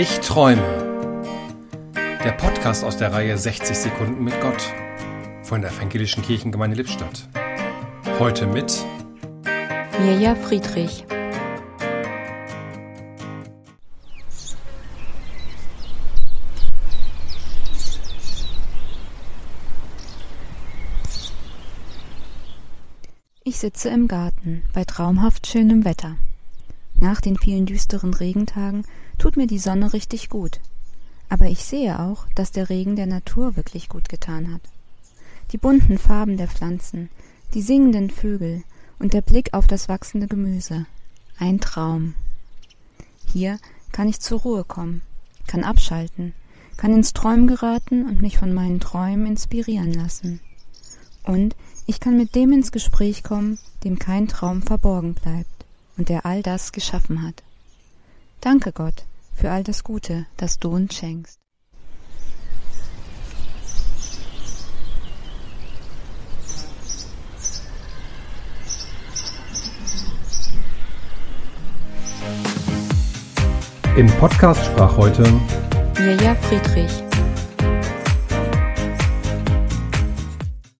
Ich träume. Der Podcast aus der Reihe 60 Sekunden mit Gott von der Evangelischen Kirchengemeinde Lippstadt. Heute mit Mirja Friedrich. Ich sitze im Garten bei traumhaft schönem Wetter. Nach den vielen düsteren Regentagen tut mir die Sonne richtig gut. Aber ich sehe auch, dass der Regen der Natur wirklich gut getan hat. Die bunten Farben der Pflanzen, die singenden Vögel und der Blick auf das wachsende Gemüse. Ein Traum. Hier kann ich zur Ruhe kommen, kann abschalten, kann ins Träumen geraten und mich von meinen Träumen inspirieren lassen. Und ich kann mit dem ins Gespräch kommen, dem kein Traum verborgen bleibt und der all das geschaffen hat. Danke Gott für all das Gute, das du uns schenkst. Im Podcast sprach heute Mirja Friedrich.